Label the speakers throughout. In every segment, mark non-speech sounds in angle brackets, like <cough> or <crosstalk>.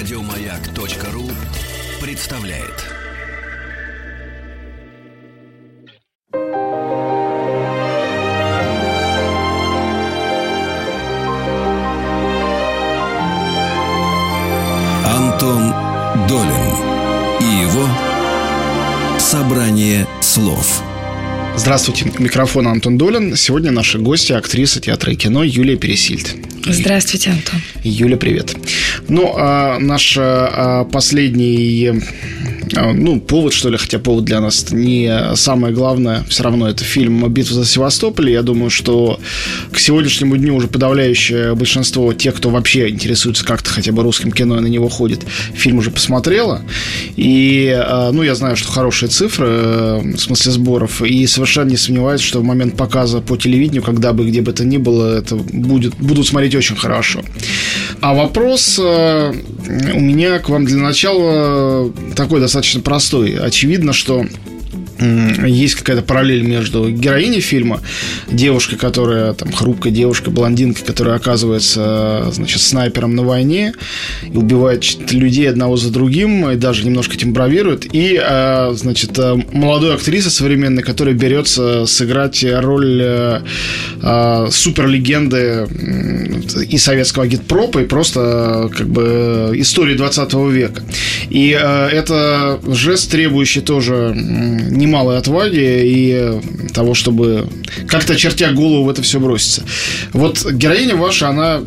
Speaker 1: Радиомаяк.ру представляет. Антон Долин и его собрание слов.
Speaker 2: Здравствуйте, микрофон Антон Долин. Сегодня наши гости, актриса театра и кино Юлия Пересильд.
Speaker 3: Здравствуйте, Антон.
Speaker 2: Юля, привет. Ну, а наш а, последний а, ну, повод, что ли, хотя повод для нас не самое главное, все равно это фильм «Битва за Севастополь». Я думаю, что к сегодняшнему дню уже подавляющее большинство тех, кто вообще интересуется как-то хотя бы русским кино и на него ходит, фильм уже посмотрело. И, а, ну, я знаю, что хорошие цифры, э, в смысле сборов, и совершенно не сомневаюсь, что в момент показа по телевидению, когда бы, где бы то ни было, это будет, будут смотреть очень хорошо. А вопрос э, у меня к вам для начала такой достаточно простой. Очевидно, что есть какая-то параллель между героиней фильма, девушкой, которая там хрупкая девушка, блондинка, которая оказывается, значит, снайпером на войне и убивает людей одного за другим, и даже немножко этим бравирует, и, а, значит, а, молодой актрисы современной, которая берется сыграть роль э, а, суперлегенды и советского агитпропа, и просто как бы истории 20 века. И это жест, требующий тоже не немалой отваги и того, чтобы как-то чертя голову в это все броситься. Вот героиня ваша, она,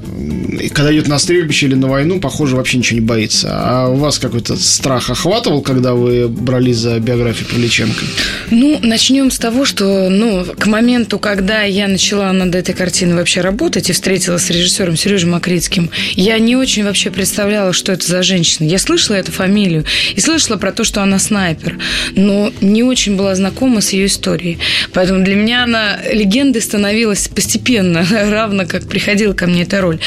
Speaker 2: когда идет на стрельбище или на войну, похоже, вообще ничего не боится. А у вас какой-то страх охватывал, когда вы брались за биографию Павличенко?
Speaker 3: Ну, начнем с того, что, ну, к моменту, когда я начала над этой картиной вообще работать и встретилась с режиссером Сережей Макритским, я не очень вообще представляла, что это за женщина. Я слышала эту фамилию и слышала про то, что она снайпер, но не очень очень была знакома с ее историей. Поэтому для меня она легендой становилась постепенно, <laughs> равно как приходила ко мне эта роль.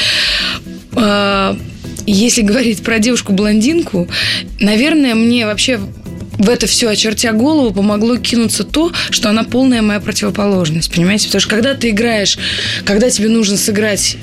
Speaker 3: А, если говорить про девушку-блондинку, наверное, мне вообще в это все, очертя голову, помогло кинуться то, что она полная моя противоположность, понимаете? Потому что когда ты играешь, когда тебе нужно сыграть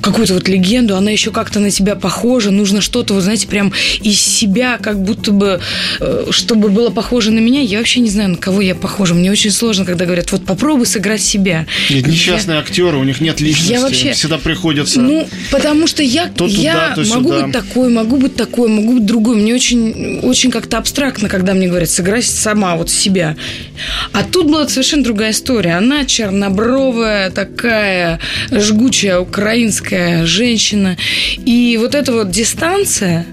Speaker 3: какую-то вот легенду, она еще как-то на тебя похожа, нужно что-то, вот знаете, прям из себя, как будто бы, э, чтобы было похоже на меня, я вообще не знаю, на кого я похожа. Мне очень сложно, когда говорят, вот попробуй сыграть себя.
Speaker 2: Нет, несчастные я... актеры, у них нет личности, я вообще... всегда приходится...
Speaker 3: Ну, потому что я, то я туда, то могу сюда. быть такой, могу быть такой, могу быть другой. Мне очень, очень как-то абстрактно, когда мне говорят, сыграй сама вот себя. А тут была совершенно другая история. Она чернобровая, такая жгучая украинская женщина. И вот эта вот дистанция,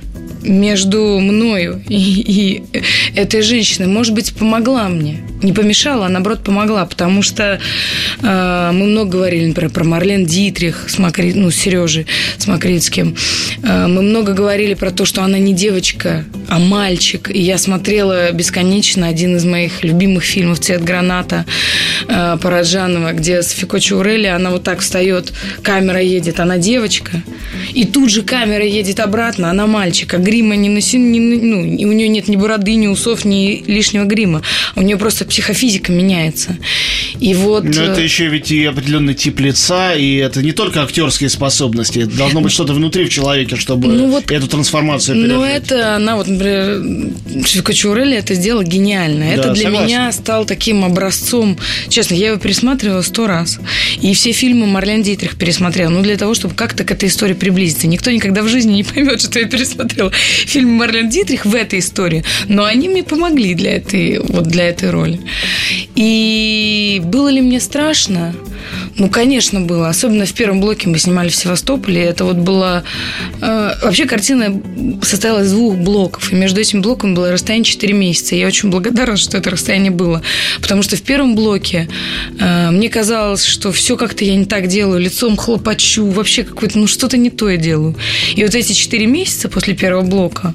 Speaker 3: между мною и, и этой женщиной, может быть, помогла мне. Не помешала, а наоборот помогла, потому что э, мы много говорили, например, про Марлен Дитрих с, Макри... ну, с Сережей с Макритским. Э, мы много говорили про то, что она не девочка, а мальчик. И я смотрела бесконечно один из моих любимых фильмов «Цвет граната» э, Параджанова, где Софико Чаурели, она вот так встает, камера едет, она девочка, и тут же камера едет обратно, она мальчик, а грима не носит, не, ну, у нее нет ни бороды, ни усов, ни лишнего грима. У нее просто психофизика меняется. И вот...
Speaker 2: Но это э, еще ведь и определенный тип лица, и это не только актерские способности. Должно быть что-то внутри в человеке, чтобы ну, вот, эту трансформацию
Speaker 3: пережить. Ну, это, она вот, например, Шевка Чурели это сделала гениально. Да, это для согласен. меня стал таким образцом. Честно, я его пересматривала сто раз. И все фильмы Марлен Дитрих пересмотрела. Ну, для того, чтобы как-то к этой истории приблизиться. Никто никогда в жизни не поймет, что я пересмотрела фильм Марлен Дитрих в этой истории. Но они мне помогли для этой, вот для этой роли. И было ли мне страшно? Ну, конечно, было. Особенно в первом блоке мы снимали в Севастополе. Это вот было... Э, вообще картина состояла из двух блоков. И между этим блоком было расстояние 4 месяца. Я очень благодарна, что это расстояние было. Потому что в первом блоке э, мне казалось, что все как-то я не так делаю. Лицом хлопочу. Вообще какое-то... Ну, что-то не то я делаю. И вот эти 4 месяца после первого блока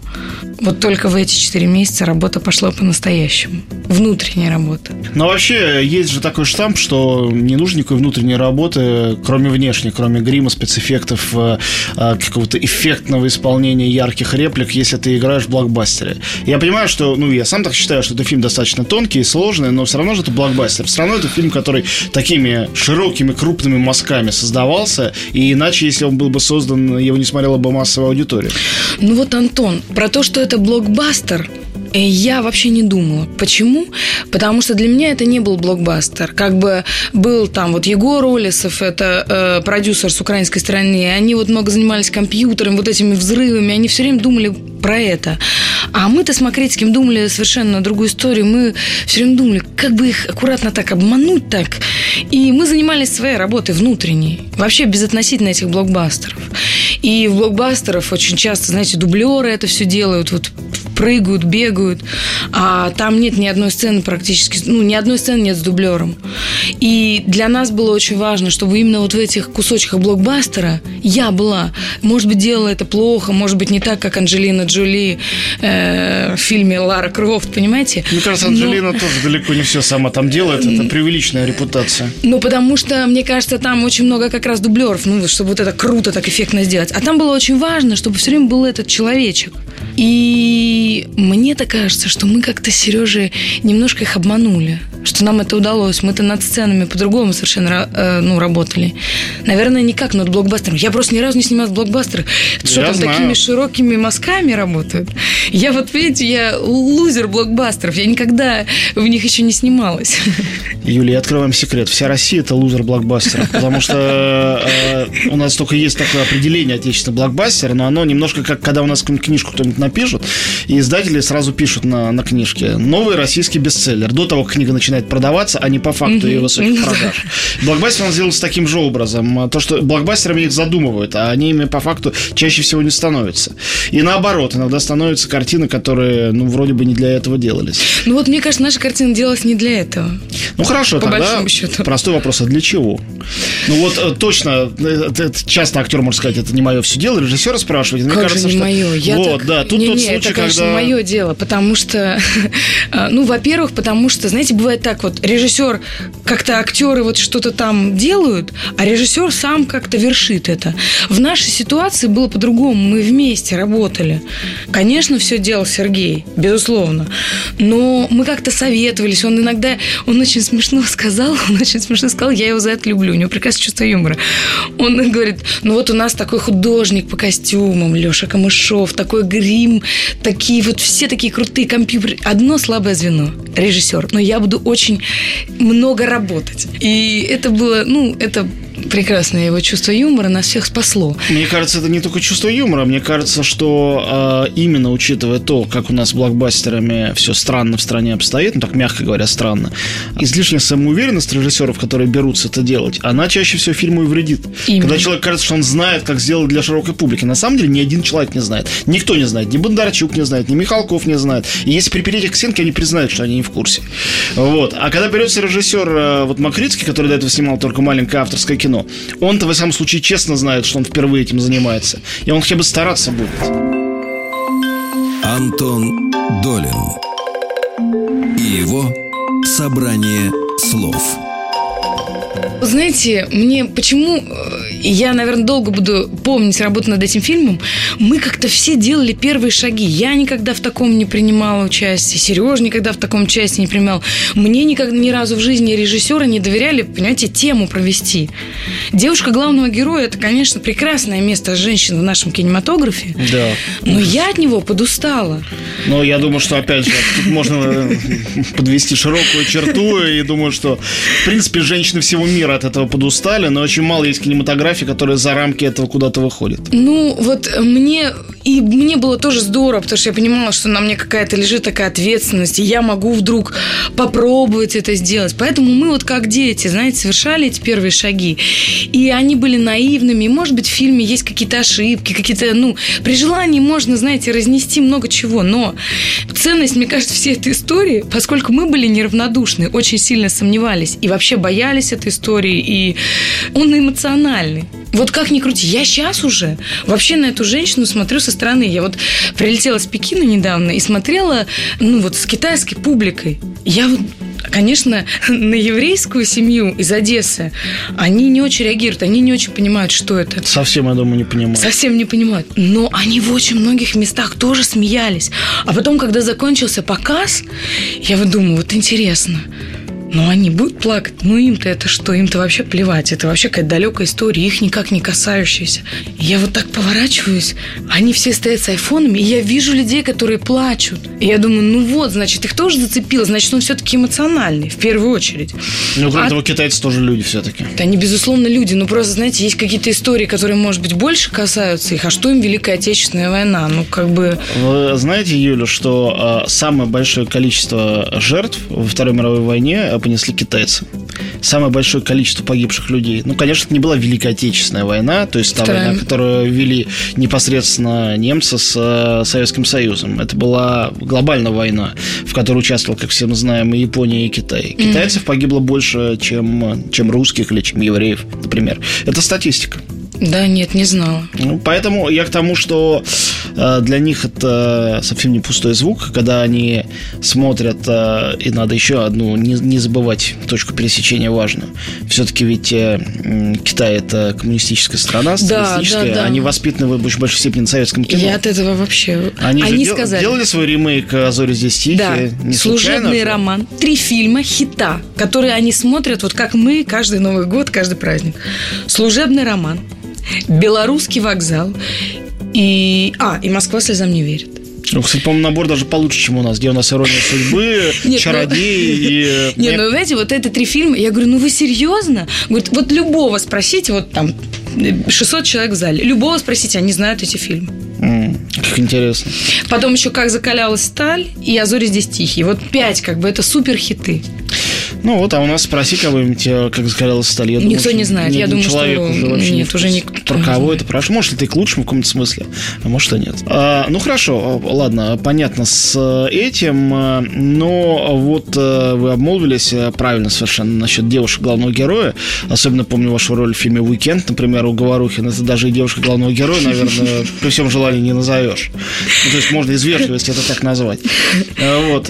Speaker 3: Вот только в эти четыре месяца работа пошла по-настоящему. Внутренняя работа.
Speaker 2: Но вообще есть же такой штамп, что не нужно никакой внутренней работы, кроме внешней, кроме грима, спецэффектов, э, э, какого-то эффектного исполнения ярких реплик, если ты играешь в блокбастере. Я понимаю, что, ну, я сам так считаю, что это фильм достаточно тонкий и сложный, но все равно же это блокбастер. Все равно это фильм, который такими широкими, крупными мазками создавался, и иначе, если он был бы создан, его не смотрела бы массовая аудитория.
Speaker 3: Ну вот, Антон, про то, что это блокбастер, я вообще не думала. Почему? Потому что для меня это не был блокбастер. Как бы был там вот Егор Олесов, это э, продюсер с украинской стороны, они вот много занимались компьютером, вот этими взрывами, они все время думали про это. А мы-то с Макритским думали совершенно другую историю. Мы все время думали, как бы их аккуратно так обмануть так. И мы занимались своей работой внутренней. Вообще безотносительно этих блокбастеров. И в блокбастеров очень часто, знаете, дублеры это все делают, вот прыгают, бегают, а там нет ни одной сцены практически, ну, ни одной сцены нет с дублером. И для нас было очень важно, чтобы именно вот в этих кусочках блокбастера я была. Может быть, делала это плохо, может быть, не так, как Анджелина Джоли э, в фильме «Лара Крофт», понимаете?
Speaker 2: Мне кажется, Анджелина Но... тоже далеко не все сама там делает, это преувеличенная репутация.
Speaker 3: Ну, потому что, мне кажется, там очень много как раз дублеров, ну, чтобы вот это круто так эффектно сделать. А там было очень важно, чтобы все время был этот человечек. И мне-то кажется, что мы как-то с Сережей немножко их обманули, что нам это удалось. Мы-то над сценами по-другому совершенно э, ну, работали. Наверное, не как над блокбастером. Я просто ни разу не снималась в блокбастерах. что там знаю. такими широкими мазками работают? Я вот, видите, я лузер блокбастеров. Я никогда в них еще не снималась.
Speaker 2: Юлия, открываем секрет. Вся Россия – это лузер блокбастеров. Потому что э, у нас только есть такое определение отечественного блокбастера, но оно немножко как, когда у нас книжку кто-нибудь напишут, и издатели сразу пишут на, на книжке «Новый российский бестселлер». До того, как книга начинает продаваться, а не по факту ее высоких продаж. Блокбастер он сделался таким же образом. То, что блокбастерами их задумывают, а они ими по факту чаще всего не становятся. И наоборот, иногда становятся картины, которые, ну, вроде бы не для этого делались.
Speaker 3: Ну вот, мне кажется, наша картина делалась не для этого.
Speaker 2: Ну хорошо, по тогда счету. простой вопрос, а для чего? Ну вот э, точно, э, часто актер может сказать, это не мое все дело, режиссера спрашивать.
Speaker 3: Мне как кажется, же не что... мое? Я
Speaker 2: вот, так... да, тут не, тот
Speaker 3: не,
Speaker 2: случай,
Speaker 3: это, конечно,
Speaker 2: когда...
Speaker 3: мое дело, потому что, а, <laughs> ну, во-первых, потому что, знаете, бывает так вот, режиссер, как-то актеры вот что-то там делают, а режиссер сам как-то вершит это. В нашей ситуации было по-другому, мы вместе работали. Конечно, все делал Сергей, безусловно, но мы как-то советовались, он иногда, он очень смешно <laughs> сказал, он очень смешно сказал, я его за это люблю, у него прекрасное чувство юмора. Он говорит, ну вот у нас такой художник по костюмам, Леша Камышов, такой грим, такие вот все такие крутые компьютеры. Одно слабое звено – режиссер. Но я буду очень много работать. И это было, ну, это прекрасное его чувство юмора нас всех спасло.
Speaker 2: Мне кажется, это не только чувство юмора. Мне кажется, что э, именно учитывая то, как у нас с блокбастерами все странно в стране обстоит, ну так мягко говоря, странно, излишняя самоуверенность режиссеров, которые берутся это делать, она чаще всего фильму и вредит. Именно. Когда человек кажется, что он знает, как сделать для широкой публики. На самом деле ни один человек не знает. Никто не знает. Ни Бондарчук не знает, ни Михалков не знает. И если припереть их к стенке, они признают, что они не в курсе. Вот. А когда берется режиссер э, вот Макритский, который до этого снимал только маленькое авторское кино, он-то, в самом случае, честно знает, что он впервые этим занимается. И он хотя бы стараться будет.
Speaker 1: Антон Долин и его «Собрание слов».
Speaker 3: Знаете, мне почему э, я, наверное, долго буду помнить работу над этим фильмом. Мы как-то все делали первые шаги. Я никогда в таком не принимала участие. Сереж никогда в таком участии не принимал. Мне никогда ни разу в жизни режиссера не доверяли, понимаете, тему провести. Девушка главного героя это, конечно, прекрасное место женщин в нашем кинематографе.
Speaker 2: Да.
Speaker 3: Но я от него подустала.
Speaker 2: Но я думаю, что опять же тут можно э, подвести широкую черту и думаю, что в принципе женщины всего мира от этого подустали, но очень мало есть кинематографии, которая за рамки этого куда-то выходит.
Speaker 3: Ну, вот мне и мне было тоже здорово, потому что я понимала, что на мне какая-то лежит такая ответственность, и я могу вдруг попробовать это сделать. Поэтому мы вот как дети, знаете, совершали эти первые шаги. И они были наивными. Может быть, в фильме есть какие-то ошибки, какие-то, ну, при желании можно, знаете, разнести много чего. Но ценность, мне кажется, всей этой истории, поскольку мы были неравнодушны, очень сильно сомневались и вообще боялись этой истории, и он эмоциональный. Вот как ни крути, я сейчас уже вообще на эту женщину смотрю со стороны. Я вот прилетела с Пекина недавно и смотрела, ну вот с китайской публикой. Я вот конечно, <laughs> на еврейскую семью из Одессы они не очень реагируют, они не очень понимают, что это.
Speaker 2: Совсем, я думаю, не понимают.
Speaker 3: Совсем не понимают. Но они в очень многих местах тоже смеялись. А потом, когда закончился показ, я вот думаю, вот интересно, но они будут плакать. Ну, им-то это что? Им-то вообще плевать. Это вообще какая-то далекая история, их никак не касающаяся. Я вот так поворачиваюсь, они все стоят с айфонами, и я вижу людей, которые плачут. И я думаю, ну вот, значит, их тоже зацепило, значит, он все-таки эмоциональный, в первую очередь.
Speaker 2: Ну, кроме а... того, китайцы тоже люди все-таки.
Speaker 3: Да, они, безусловно, люди. Ну, просто, знаете, есть какие-то истории, которые, может быть, больше касаются их. А что им Великая Отечественная война? Ну, как бы...
Speaker 2: Вы знаете, Юля, что э, самое большое количество жертв во Второй мировой войне понесли китайцы. Самое большое количество погибших людей. Ну, конечно, это не была Великая Отечественная война, то есть та Вторая. война, которую вели непосредственно немцы с э, Советским Союзом. Это была глобальная война, в которой участвовал, как все мы знаем, и Япония, и Китай. Китайцев mm-hmm. погибло больше, чем, чем русских или чем евреев, например. Это статистика.
Speaker 3: Да, нет, не знала.
Speaker 2: Ну, поэтому я к тому, что э, для них это совсем не пустой звук, когда они смотрят, э, и надо еще одну, не, не забывать точку пересечения важную. Все-таки ведь э, Китай это коммунистическая страна, социалистическая, да, да, да. они воспитаны в большей степени на советском кино.
Speaker 3: Я от этого вообще...
Speaker 2: Они, они же сказали... делали свой ремейк «Зори здесь тихие».
Speaker 3: Да, не служебный случайно, роман. Три фильма хита, которые они смотрят, вот как мы, каждый Новый год, каждый праздник. Служебный роман Белорусский вокзал и... А, и Москва слезам не верит.
Speaker 2: Ну, кстати, по-моему, набор даже получше, чем у нас, где у нас ирония судьбы, <laughs> Нет, ну... и... <laughs>
Speaker 3: Не, ну, знаете, вот это три фильма, я говорю, ну вы серьезно? Говорит, вот любого спросите, вот там 600 человек в зале, любого спросите, они знают эти фильмы.
Speaker 2: Mm, как интересно.
Speaker 3: Потом еще «Как закалялась сталь» и «А зори здесь тихие». Вот пять, как бы, это супер хиты.
Speaker 2: Ну вот, а у нас спроси кого-нибудь, э, как сказалось сталь. Я
Speaker 3: Никто думаю, не знает. Я думаю,
Speaker 2: человек
Speaker 3: что
Speaker 2: уже вообще
Speaker 3: нет,
Speaker 2: не
Speaker 3: уже никто
Speaker 2: про кого это прошу. Может, это и к лучшему в каком-то смысле, а может, и нет. А, ну хорошо, ладно, понятно с э, этим, э, но вот вы обмолвились правильно совершенно насчет девушек главного героя. Особенно помню вашу роль в фильме «Уикенд», например, у Говорухина. Это даже и девушка главного героя, наверное, <laughs> при всем желании не назовешь. Ну, то есть можно из вежливости это так назвать. Вот.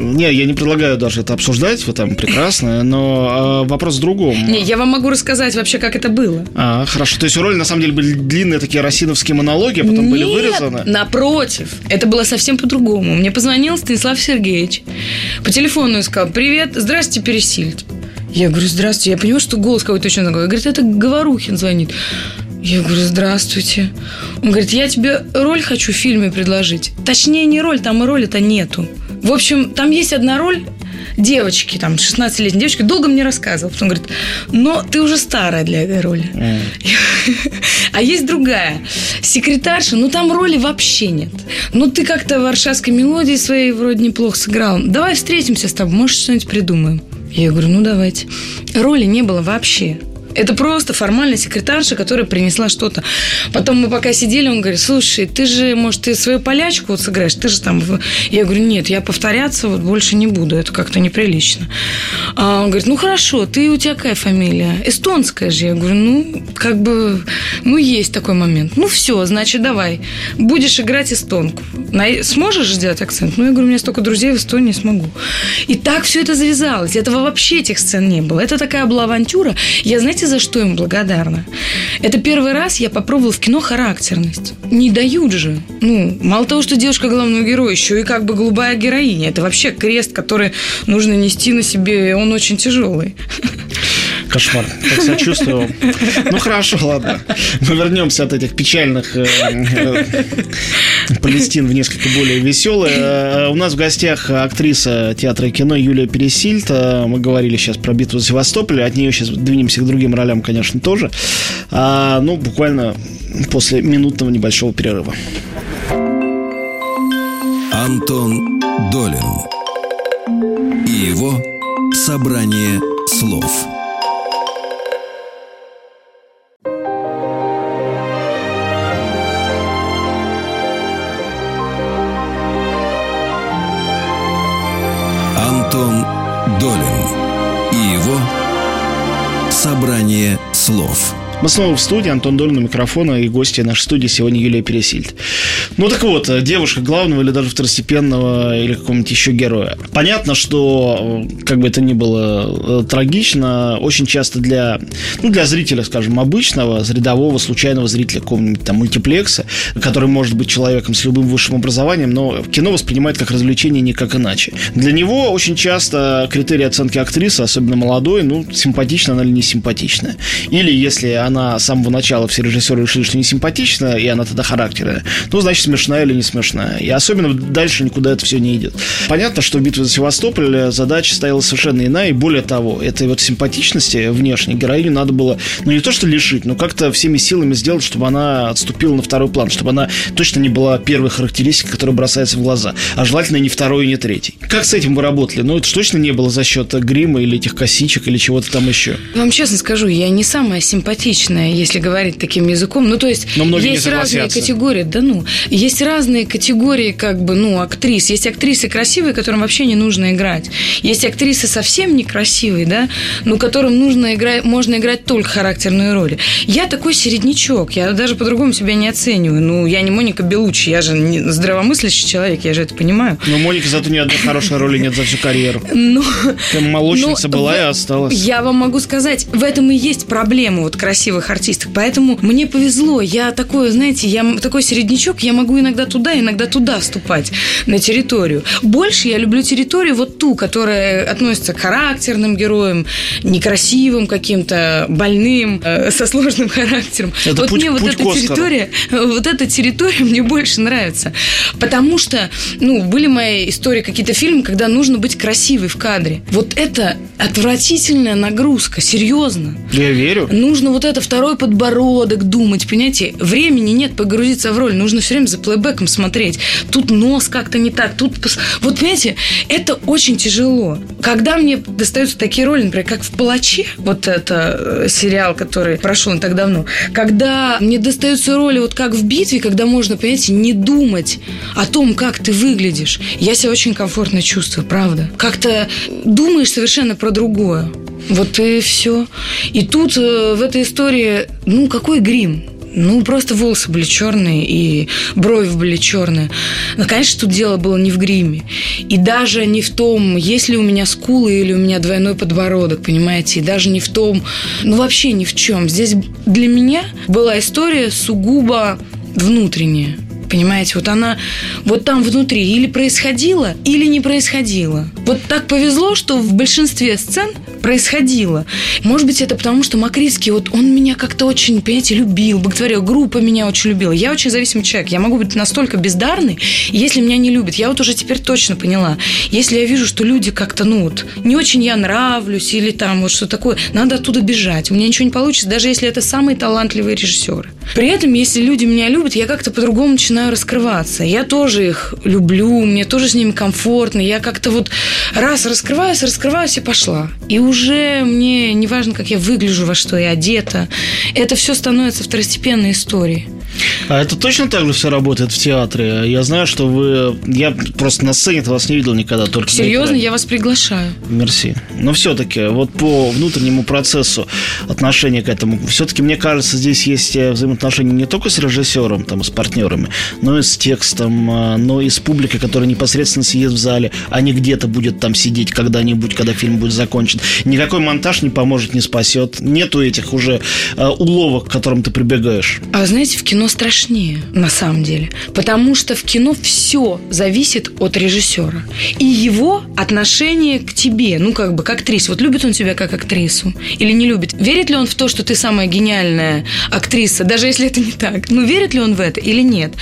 Speaker 2: Не, я не предлагаю даже это обсуждать вы там прекрасно, но э, вопрос в другом.
Speaker 3: Не, я вам могу рассказать вообще, как это было.
Speaker 2: А, хорошо. То есть роли на самом деле были длинные такие росиновские монологи, а потом
Speaker 3: Нет,
Speaker 2: были вырезаны?
Speaker 3: напротив. Это было совсем по-другому. Мне позвонил Станислав Сергеевич по телефону и сказал, привет, здрасте, Пересильд. Я говорю, здравствуйте. Я понимаю, что голос какой-то очень другой. Говорит, это Говорухин звонит. Я говорю, здравствуйте. Он говорит, я тебе роль хочу в фильме предложить. Точнее, не роль, там и роли-то нету. В общем, там есть одна роль, девочки, там, 16-летней девочки, долго мне рассказывал. Потом говорит, но ты уже старая для этой роли. Mm. А есть другая. Секретарша, ну там роли вообще нет. Ну ты как-то в варшавской мелодии своей вроде неплохо сыграл. Давай встретимся с тобой, может, что-нибудь придумаем. Я говорю, ну давайте. Роли не было вообще. Это просто формальная секретарша, которая принесла что-то. Потом мы пока сидели, он говорит, слушай, ты же, может, ты свою полячку вот сыграешь? Ты же там... Я говорю, нет, я повторяться вот больше не буду, это как-то неприлично. А он говорит, ну хорошо, ты у тебя какая фамилия? Эстонская же. Я говорю, ну, как бы, ну, есть такой момент. Ну, все, значит, давай, будешь играть эстонку. Сможешь сделать акцент? Ну, я говорю, у меня столько друзей в Эстонии, смогу. И так все это завязалось. Этого вообще этих сцен не было. Это такая была авантюра. Я, знаете, знаете, за что им благодарна? Это первый раз я попробовала в кино характерность. Не дают же. Ну, мало того, что девушка главного героя, еще и как бы голубая героиня. Это вообще крест, который нужно нести на себе, он очень тяжелый.
Speaker 2: Кошмар. Так сочувствую. Ну хорошо, ладно. Мы вернемся от этих печальных э, э, Палестин в несколько более веселые. Э, у нас в гостях актриса театра и кино Юлия Пересильд. Мы говорили сейчас про битву за Севастополь. От нее сейчас двинемся к другим ролям, конечно, тоже. А, ну, буквально после минутного небольшого перерыва.
Speaker 1: Антон Долин и его собрание слов. «Собрание слов».
Speaker 2: Мы снова в студии, Антон Долин у микрофона и гости нашей студии сегодня Юлия Пересильд. Ну так вот, девушка главного или даже второстепенного или какого-нибудь еще героя. Понятно, что как бы это ни было э, трагично, очень часто для, ну, для зрителя, скажем, обычного, рядового, случайного зрителя какого-нибудь там мультиплекса, который может быть человеком с любым высшим образованием, но кино воспринимает как развлечение никак иначе. Для него очень часто критерии оценки актрисы, особенно молодой, ну, симпатична она или не симпатичная. Или если она с самого начала все режиссеры решили, что не симпатична, и она тогда характерная, ну, значит, смешная или не смешная. И особенно дальше никуда это все не идет. Понятно, что в битве за Севастополь задача стояла совершенно иная, и более того, этой вот симпатичности внешней героиню надо было, ну, не то что лишить, но как-то всеми силами сделать, чтобы она отступила на второй план, чтобы она точно не была первой характеристикой, которая бросается в глаза, а желательно не второй и не третий. Как с этим вы работали? Ну, это точно не было за счет грима или этих косичек или чего-то там еще.
Speaker 3: Вам честно скажу, я не самая симпатичная, если говорить таким языком. Ну, то есть, есть разные категории. Да ну, есть разные категории, как бы, ну, актрис. Есть актрисы красивые, которым вообще не нужно играть. Есть актрисы совсем некрасивые, да, но которым нужно играть, можно играть только характерные роли. Я такой середнячок, я даже по-другому себя не оцениваю. Ну, я не Моника Белучи, я же не здравомыслящий человек, я же это понимаю.
Speaker 2: Но Моника зато ни одной хорошей роли нет за всю карьеру. <laughs> Ну, молочница ну, была и осталась.
Speaker 3: Я вам могу сказать, в этом и есть проблема вот красивых артистов. Поэтому мне повезло. Я такой, знаете, я такой середнячок, я могу иногда туда, иногда туда вступать на территорию. Больше я люблю территорию вот ту, которая относится к характерным героям, некрасивым каким-то, больным, э, со сложным <laughs> характером.
Speaker 2: Это
Speaker 3: вот
Speaker 2: путь,
Speaker 3: мне
Speaker 2: путь
Speaker 3: вот эта территория, вот эта территория <laughs> мне больше нравится. Потому что, ну, были мои истории, какие-то фильмы, когда нужно быть красивой в кадре. Вот это отвратительная нагрузка, серьезно.
Speaker 2: Я верю.
Speaker 3: Нужно вот это второй подбородок думать, понимаете? Времени нет погрузиться в роль, нужно все время за плейбеком смотреть. Тут нос как-то не так, тут... Вот, понимаете, это очень тяжело. Когда мне достаются такие роли, например, как в «Палаче», вот это э, сериал, который прошел не так давно, когда мне достаются роли вот как в «Битве», когда можно, понимаете, не думать о том, как ты выглядишь, я себя очень комфортно чувствую, правда. Как-то думаешь совершенно про другое. Вот и все. И тут э, в этой истории, ну, какой грим? Ну, просто волосы были черные, и брови были черные. Но, конечно, тут дело было не в гриме. И даже не в том, есть ли у меня скулы или у меня двойной подбородок, понимаете? И даже не в том, ну, вообще ни в чем. Здесь для меня была история сугубо внутренняя. Понимаете, вот она вот там внутри или происходила, или не происходила. Вот так повезло, что в большинстве сцен происходило. Может быть, это потому, что Макритский, вот он меня как-то очень, понимаете, любил, боготворил, группа меня очень любила. Я очень зависимый человек. Я могу быть настолько бездарный, если меня не любят. Я вот уже теперь точно поняла. Если я вижу, что люди как-то, ну вот, не очень я нравлюсь или там вот что такое, надо оттуда бежать. У меня ничего не получится, даже если это самые талантливые режиссеры. При этом, если люди меня любят, я как-то по-другому начинаю раскрываться. Я тоже их люблю, мне тоже с ними комфортно. Я как-то вот раз раскрываюсь, раскрываюсь и пошла. И уже мне не важно, как я выгляжу, во что я одета. Это все становится второстепенной историей.
Speaker 2: А это точно так же все работает в театре? Я знаю, что вы... Я просто на сцене вас не видел никогда, только
Speaker 3: Серьезно? Я вас приглашаю.
Speaker 2: Мерси. Но все-таки, вот по внутреннему процессу отношения к этому, все-таки, мне кажется, здесь есть э, взаимоотношения не только с режиссером, там, с партнерами, но и с текстом, э, но и с публикой, которая непосредственно сидит в зале, а не где-то будет там сидеть когда-нибудь, когда фильм будет закончен. Никакой монтаж не поможет, не спасет. Нету этих уже э, уловок, к которым ты прибегаешь.
Speaker 3: А знаете, в кино страшнее, на самом деле. Потому что в кино все зависит от режиссера. И его отношение к тебе, ну, как бы, как актрисе. Вот любит он тебя как актрису или не любит? Верит ли он в то, что ты самая гениальная актриса, даже если это не так? Ну, верит ли он в это или нет?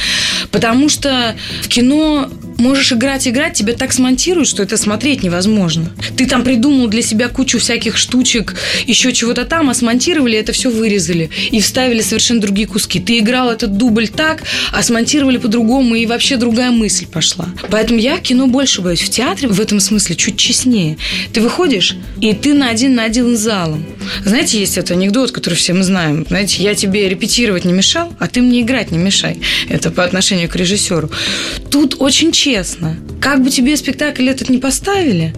Speaker 3: Потому что в кино можешь играть, играть, тебя так смонтируют, что это смотреть невозможно. Ты там придумал для себя кучу всяких штучек, еще чего-то там, а смонтировали, это все вырезали и вставили совершенно другие куски. Ты играл этот дубль так, а смонтировали по-другому, и вообще другая мысль пошла. Поэтому я кино больше боюсь. В театре в этом смысле чуть честнее. Ты выходишь, и ты на один на один с залом. Знаете, есть этот анекдот, который все мы знаем. Знаете, я тебе репетировать не мешал, а ты мне играть не мешай. Это по отношению к режиссеру. Тут очень честно нечестно. Как бы тебе спектакль этот не поставили,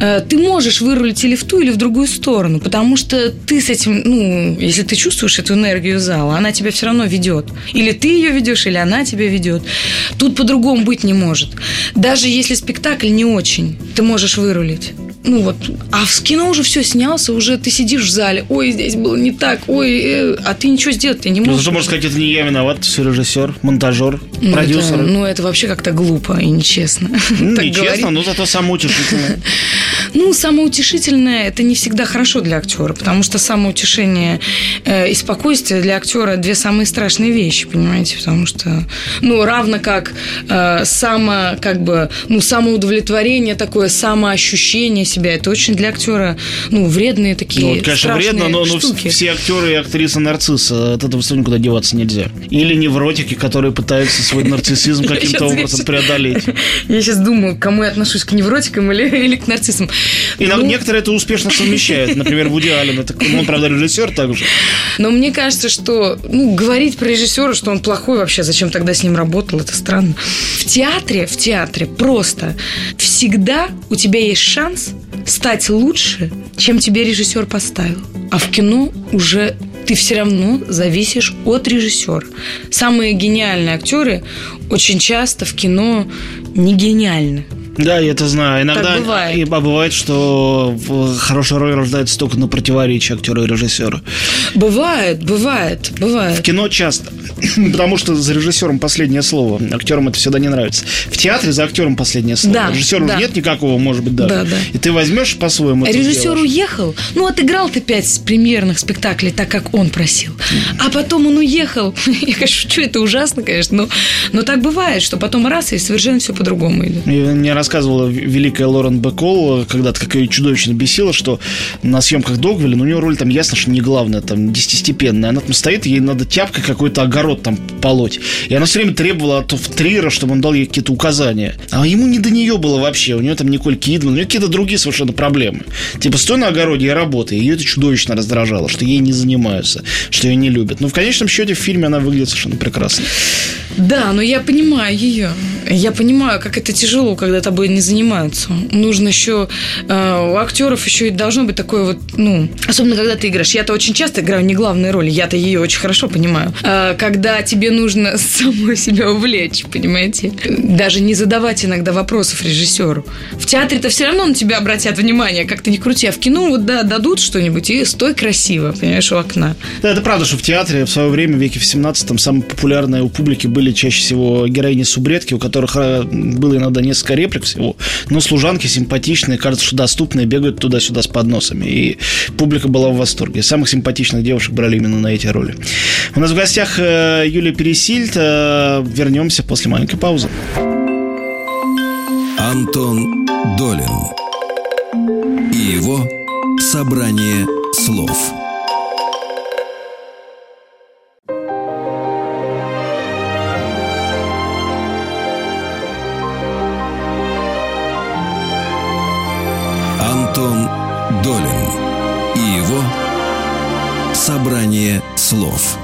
Speaker 3: э, ты можешь вырулить или в ту, или в другую сторону, потому что ты с этим, ну, если ты чувствуешь эту энергию зала, она тебя все равно ведет. Или ты ее ведешь, или она тебя ведет. Тут по-другому быть не может. Даже если спектакль не очень, ты можешь вырулить ну вот, а в кино уже все снялся, уже ты сидишь в зале, ой, здесь было не так, ой, э, а ты ничего сделать ты не можешь. Ну,
Speaker 2: зато можно сказать, это не я виноват, все режиссер, монтажер, ну, продюсер.
Speaker 3: Это, ну, это вообще как-то глупо и нечестно. <laughs>
Speaker 2: Ну, нечестно, но зато самоутешительно. <laughs>
Speaker 3: Ну, самоутешительное это не всегда хорошо для актера, потому что самоутешение э, и спокойствие для актера две самые страшные вещи, понимаете, потому что, ну, равно как э, само, как бы, ну, самоудовлетворение такое, самоощущение себя, это очень для актера, ну, вредные такие Ну,
Speaker 2: конечно, вредно, но, но все актеры и актрисы нарциссы, от этого все никуда деваться нельзя. Или невротики, которые пытаются свой нарциссизм <laughs> каким-то образом <laughs> преодолеть.
Speaker 3: Я сейчас думаю, к кому я отношусь, к невротикам или, или к нарциссам.
Speaker 2: И ну, некоторые это успешно совмещают. Например, Вуди Аллен, это, он, правда, режиссер также.
Speaker 3: Но мне кажется, что ну, говорить про режиссера, что он плохой вообще, зачем тогда с ним работал, это странно. В театре, в театре просто всегда у тебя есть шанс стать лучше, чем тебе режиссер поставил. А в кино уже ты все равно зависишь от режиссера. Самые гениальные актеры очень часто в кино не гениальны.
Speaker 2: Да, я это знаю. Иногда так бывает. И, а бывает, что хорошая роль рождается только на противоречии актера и режиссера.
Speaker 3: Бывает, бывает, бывает.
Speaker 2: В кино часто. <clears throat> Потому что за режиссером последнее слово. Актерам это всегда не нравится. В театре за актером последнее слово. Да, Режиссеру да. нет никакого, может быть, даже. Да, да. И ты возьмешь по-своему.
Speaker 3: Режиссер уехал. Ну, отыграл ты пять премьерных спектаклей так, как он просил. А потом он уехал. <laughs> Я, конечно, что это ужасно, конечно, но, но так бывает, что потом раз и совершенно все по-другому идет.
Speaker 2: Не раз рассказывала великая Лорен Бекол, когда-то как ее чудовищно бесило, что на съемках Догвилля, ну, у нее роль там ясно, что не главная, там десятистепенная. Она там стоит, ей надо тяпкой какой-то огород там полоть. И она все время требовала от Триера, чтобы он дал ей какие-то указания. А ему не до нее было вообще. У нее там Николь Кидман, у нее какие-то другие совершенно проблемы. Типа, стой на огороде и работай. Ее это чудовищно раздражало, что ей не занимаются, что ее не любят. Но в конечном счете в фильме она выглядит совершенно прекрасно.
Speaker 3: Да, но я понимаю ее. Я понимаю, как это тяжело, когда тобой не занимаются. Нужно еще... Э, у актеров еще и должно быть такое вот... Ну, особенно, когда ты играешь. Я-то очень часто играю не главные роли. Я-то ее очень хорошо понимаю. Э, когда тебе нужно <laughs> самой себя увлечь, понимаете? Даже не задавать иногда вопросов режиссеру. В театре-то все равно на тебя обратят внимание, как ты не крути. А в кино вот, да, дадут что-нибудь и стой красиво, понимаешь, у окна.
Speaker 2: Да, это правда, что в театре в свое время, в веке в 17 там самые популярные у публики были были чаще всего героини субредки, у которых э, было иногда несколько реплик всего, но служанки симпатичные, кажется, что доступные, бегают туда-сюда с подносами. И публика была в восторге. Самых симпатичных девушек брали именно на эти роли. У нас в гостях э, Юлия Пересильд. Э, вернемся после маленькой паузы.
Speaker 1: Антон Долин и его собрание слов. Антон Долин и его «Собрание слов».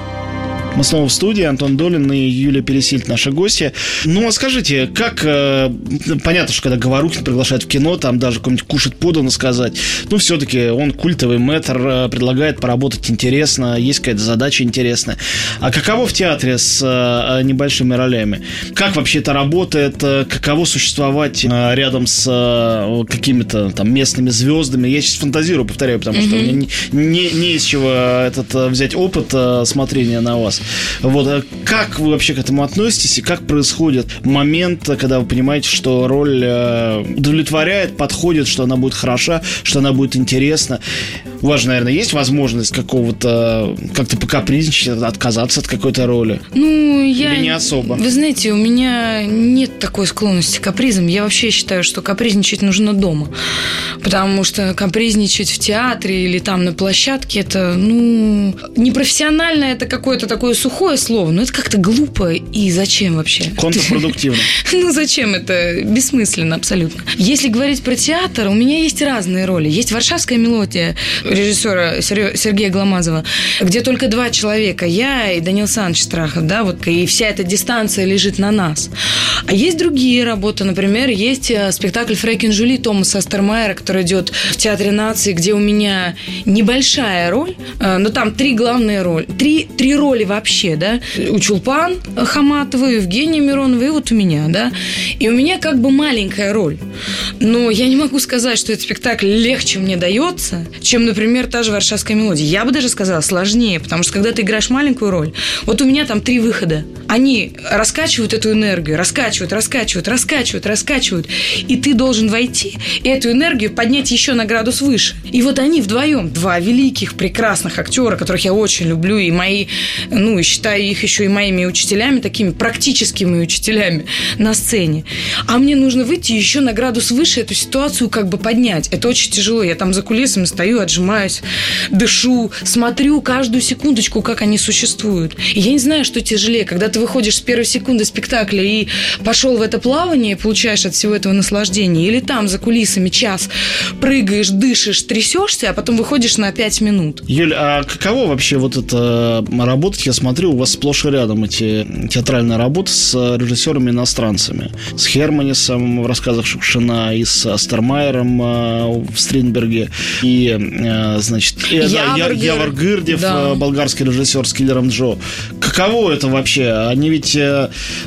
Speaker 2: Мы снова в студии. Антон Долин и Юлия Пересильд, наши гости. Ну, а скажите, как... Э, понятно, что когда Говорухин приглашает в кино, там даже какой-нибудь кушать подано сказать. Ну, все-таки он культовый мэтр, э, предлагает поработать интересно, есть какая-то задача интересная. А каково в театре с э, небольшими ролями? Как вообще это работает? Каково существовать э, рядом с э, какими-то там местными звездами? Я сейчас фантазирую, повторяю, потому что mm-hmm. мне не, не, не из чего этот, э, взять опыт э, смотрения на вас. Вот, а как вы вообще к этому относитесь и как происходит момент, когда вы понимаете, что роль э, удовлетворяет, подходит, что она будет хороша, что она будет интересна? У вас же, наверное, есть возможность какого-то как-то покапризничать, отказаться от какой-то роли?
Speaker 3: Ну, я...
Speaker 2: Или не особо?
Speaker 3: Вы знаете, у меня нет такой склонности к капризам. Я вообще считаю, что капризничать нужно дома. Потому что капризничать в театре или там на площадке, это, ну, непрофессионально, это какое-то такое сухое слово, но это как-то глупо и зачем вообще?
Speaker 2: Контрпродуктивно. <laughs>
Speaker 3: Ну зачем это? Бессмысленно абсолютно. Если говорить про театр, у меня есть разные роли. Есть «Варшавская мелодия», режиссера Сергея Гломазова, где только два человека, я и Данил Саныч Страхов, да, вот, и вся эта дистанция лежит на нас. А есть другие работы, например, есть э, спектакль «Фрейкин Жюли» Томаса Астермайера, который идет в Театре нации, где у меня небольшая роль, э, но там три главные роли, три, три роли вообще, да, у Чулпан Хаматова, Евгения Миронова и вот у меня, да, и у меня как бы маленькая роль, но я не могу сказать, что этот спектакль легче мне дается, чем, например, та же «Варшавская мелодия». Я бы даже сказала, сложнее, потому что когда ты играешь маленькую роль, вот у меня там три выхода. Они раскачивают эту энергию, раскачивают, раскачивают, раскачивают, раскачивают. И ты должен войти и эту энергию поднять еще на градус выше. И вот они вдвоем, два великих, прекрасных актера, которых я очень люблю, и мои, и считаю их еще и моими учителями, такими практическими учителями на сцене. А мне нужно выйти еще на градус выше эту ситуацию как бы поднять. Это очень тяжело. Я там за кулисами стою, отжимаюсь, дышу, смотрю каждую секундочку, как они существуют. И я не знаю, что тяжелее, когда ты выходишь с первой секунды спектакля и пошел в это плавание, получаешь от всего этого наслаждение, или там за кулисами час прыгаешь, дышишь, трясешься, а потом выходишь на пять минут.
Speaker 2: Юль, а каково вообще вот это работать? Я смотрю, у вас сплошь и рядом эти театральные работы с режиссерами иностранцами. С Херманисом в рассказах Шукшина и с Астермайером э, в Стринберге. И, э, значит, Явр, Явр Гырдев, да. Э, болгарский режиссер с Киллером Джо. Каково это вообще? Они ведь,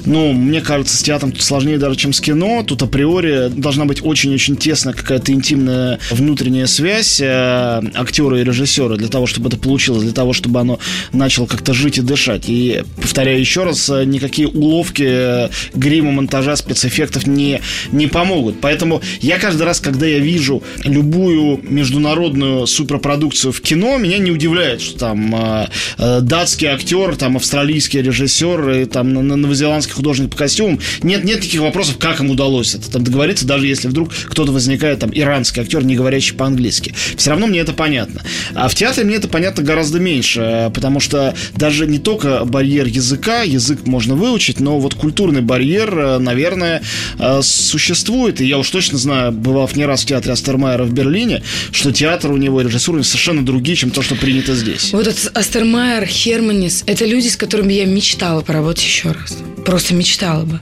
Speaker 2: ну, мне кажется, с театром тут сложнее даже, чем с кино. Тут априори должна быть очень-очень тесная какая-то интимная внутренняя связь актера и режиссера для того, чтобы это получилось, для того, чтобы оно начало как-то жить и дышать. И, повторяю еще раз, никакие уловки грима, монтажа, спецэффектов не, не помогут. Поэтому я каждый раз, когда я вижу любую международную суперпродукцию в кино, меня не удивляет, что там э, э, датский актер, там австралийский режиссер, и там новозеландский художник по костюмам. Нет, нет таких вопросов, как им удалось это там договориться, даже если вдруг кто-то возникает, там, иранский актер, не говорящий по-английски. Все равно мне это понятно. А в театре мне это понятно гораздо меньше, потому что даже не только барьер языка, язык можно выучить, но вот культурный барьер, э, наверное, э, существует. И я уж точно знаю, бывав не раз в театре Остермайера в Берлине, что театр у него и режиссура совершенно другие, чем то, что принято здесь.
Speaker 3: Вот этот Остермайер, Херманис, это люди, с которыми я мечтала поработать еще раз. Просто мечтала бы.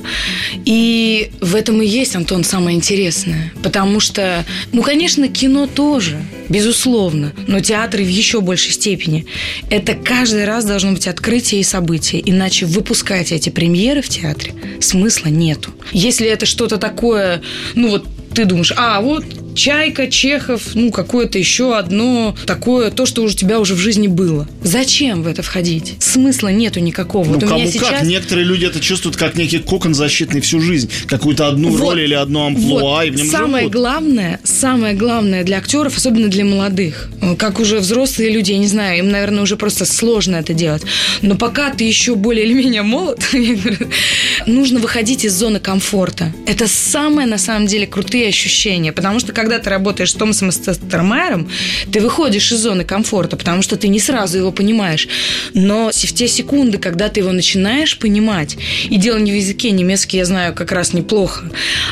Speaker 3: И в этом и есть, Антон, самое интересное. Потому что, ну, конечно, кино тоже, безусловно, но театр в еще большей степени. Это каждый раз должно быть открытие и событие. Иначе выпускать эти премьеры в театре смысла нету. Если это что-то такое, ну вот ты думаешь, а вот Чайка, Чехов, ну, какое-то еще одно такое, то, что у тебя уже в жизни было. Зачем в это входить? Смысла нету никакого.
Speaker 2: Ну, вот кому сейчас... как? Некоторые люди это чувствуют как некий кокон защитный всю жизнь. Какую-то одну вот. роль или одну амплуа, вот. и в нем
Speaker 3: Самое живут. главное, самое главное для актеров, особенно для молодых, как уже взрослые люди, я не знаю, им, наверное, уже просто сложно это делать. Но пока ты еще более или менее молод, <laughs> нужно выходить из зоны комфорта. Это самое, на самом деле, крутые ощущения. Потому что, когда ты работаешь с Томасом Стермайером, ты выходишь из зоны комфорта, потому что ты не сразу его понимаешь. Но в те секунды, когда ты его начинаешь понимать, и дело не в языке, немецкий я знаю как раз неплохо,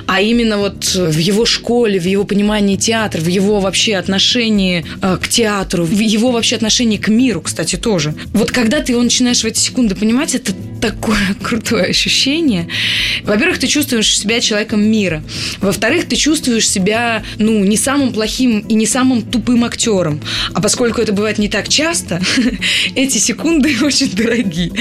Speaker 3: а именно вот в его школе, в его понимании театра, в его вообще отношении э, к театру, в его вообще отношении к миру, кстати, тоже. Вот когда ты его начинаешь в эти секунды понимать, это такое <laughs> крутое ощущение. Во-первых, ты чувствуешь себя человеком мира. Во-вторых, ты чувствуешь себя, ну, не самым плохим и не самым тупым актером. А поскольку это бывает не так часто, <laughs> эти секунды <laughs> очень дороги.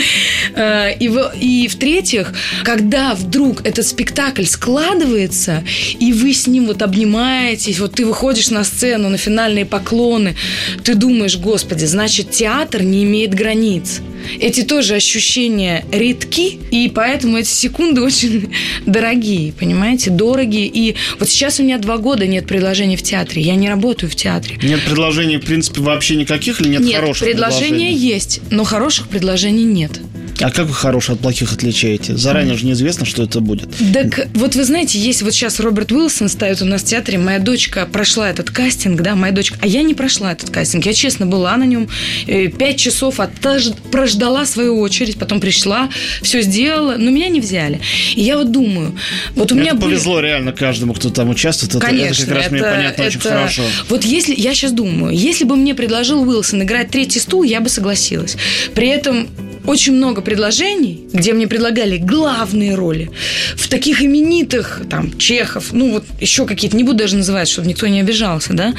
Speaker 3: Э, и, в, и в-третьих, когда вдруг этот спектакль складывается, и вы с ним вот обнимаетесь, вот ты выходишь на сцену, на финальные поклоны, ты думаешь, господи, значит, театр не имеет границ эти тоже ощущения редки, и поэтому эти секунды <laughs> очень дорогие, понимаете, дорогие. И вот сейчас у меня два года нет предложений в театре. Я не работаю в театре.
Speaker 2: Нет предложений, в принципе, вообще никаких или нет, нет хороших
Speaker 3: предложений? Нет, предложения есть, но хороших предложений нет.
Speaker 2: А как вы хороших от плохих отличаете? Заранее же неизвестно, что это будет.
Speaker 3: Так вот вы знаете, есть вот сейчас Роберт Уилсон ставит у нас в театре. Моя дочка прошла этот кастинг, да, моя дочка. А я не прошла этот кастинг. Я честно была на нем. Э, пять часов оттаж... прождала свою очередь, потом пришла, все сделала, но меня не взяли. И я вот думаю, вот у
Speaker 2: это
Speaker 3: меня
Speaker 2: повезло были... реально каждому, кто там участвует.
Speaker 3: Конечно,
Speaker 2: это, это как раз это, мне понятно это... очень хорошо.
Speaker 3: Вот если, я сейчас думаю, если бы мне предложил Уилсон играть третий стул, я бы согласилась. При этом очень много предложений, где мне предлагали главные роли. В таких именитых, там, Чехов, ну вот еще какие-то, не буду даже называть, чтобы никто не обижался, да,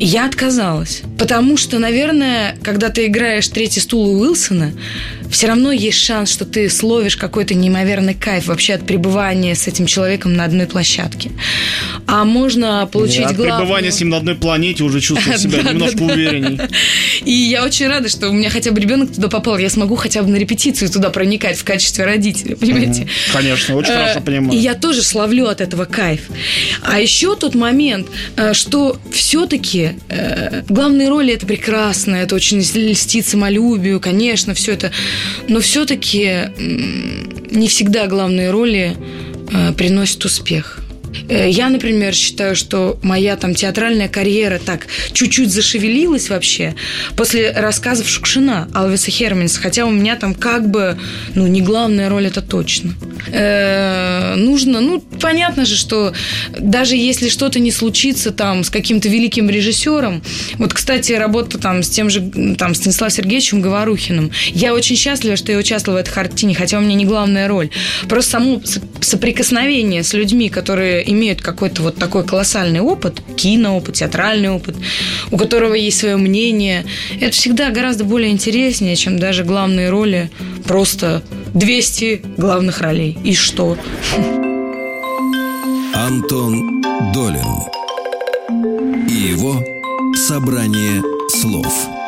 Speaker 3: я отказалась. Потому что, наверное, когда ты играешь третий стул у Уилсона, все равно есть шанс, что ты словишь какой-то неимоверный кайф вообще от пребывания с этим человеком на одной площадке. А можно получить главную...
Speaker 2: пребывания с ним на одной планете уже чувствую себя немножко уверенней.
Speaker 3: И я очень рада, что у меня хотя бы ребенок туда попал. Я смогу хотя бы на репетицию туда проникать в качестве родителя, понимаете?
Speaker 2: Конечно, очень хорошо э, понимаю.
Speaker 3: И я тоже словлю от этого кайф. А еще тот момент, э, что все-таки э, главные роли это прекрасно, это очень льстит самолюбию, конечно, все это. Но все-таки не всегда главные роли приносят успех. Э, я, например, считаю, что моя там театральная карьера так чуть-чуть зашевелилась вообще после рассказов Шукшина Алвиса Херманса, хотя у меня там как бы, ну, не главная роль, это точно. Э, нужно, ну, понятно же, что даже если что-то не случится там с каким-то великим режиссером, вот, кстати, работа там с тем же, там, Станиславом Сергеевичем Говорухиным, я очень счастлива, что я участвовала в этой картине, хотя у меня не главная роль. Просто само соприкосновение с людьми, которые имеют какой-то вот такой колоссальный опыт, киноопыт, театральный опыт, у которого есть свое мнение, это всегда гораздо более интереснее, чем даже главные роли, просто 200 главных ролей. И что?
Speaker 1: Антон Долин и его собрание слов.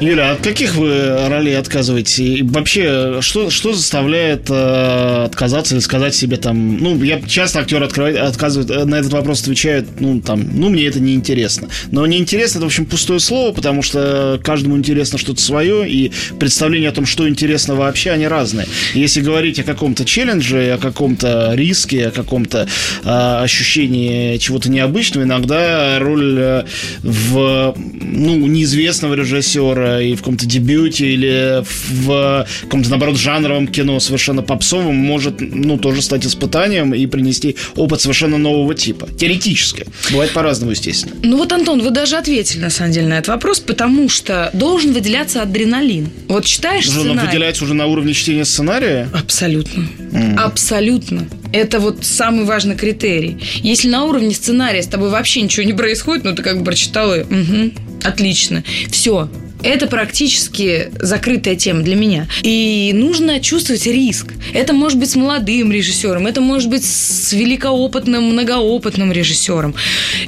Speaker 2: Юля, от каких вы ролей отказываете? И вообще, что, что заставляет э, отказаться или сказать себе там... Ну, я часто актеры открывают, отказывают, э, на этот вопрос отвечают, ну, там, ну, мне это не интересно. Но неинтересно, это, в общем, пустое слово, потому что каждому интересно что-то свое, и представление о том, что интересно вообще, они разные. Если говорить о каком-то челлендже, о каком-то риске, о каком-то э, ощущении чего-то необычного, иногда роль э, в, ну, неизвестного режиссера и в каком-то дебюте, или в каком-то, наоборот, жанровом кино совершенно попсовом может, ну, тоже стать испытанием и принести опыт совершенно нового типа. Теоретически. Бывает по-разному, естественно.
Speaker 3: Ну вот, Антон, вы даже ответили, на самом деле, на этот вопрос, потому что должен выделяться адреналин. Вот читаешь
Speaker 2: Уже
Speaker 3: сценарий...
Speaker 2: выделяется уже на уровне чтения сценария?
Speaker 3: Абсолютно. Mm. Абсолютно. Это вот самый важный критерий. Если на уровне сценария с тобой вообще ничего не происходит, ну ты как бы прочитала, угу, отлично. Все, это практически закрытая тема для меня. И нужно чувствовать риск. Это может быть с молодым режиссером, это может быть с великоопытным, многоопытным режиссером.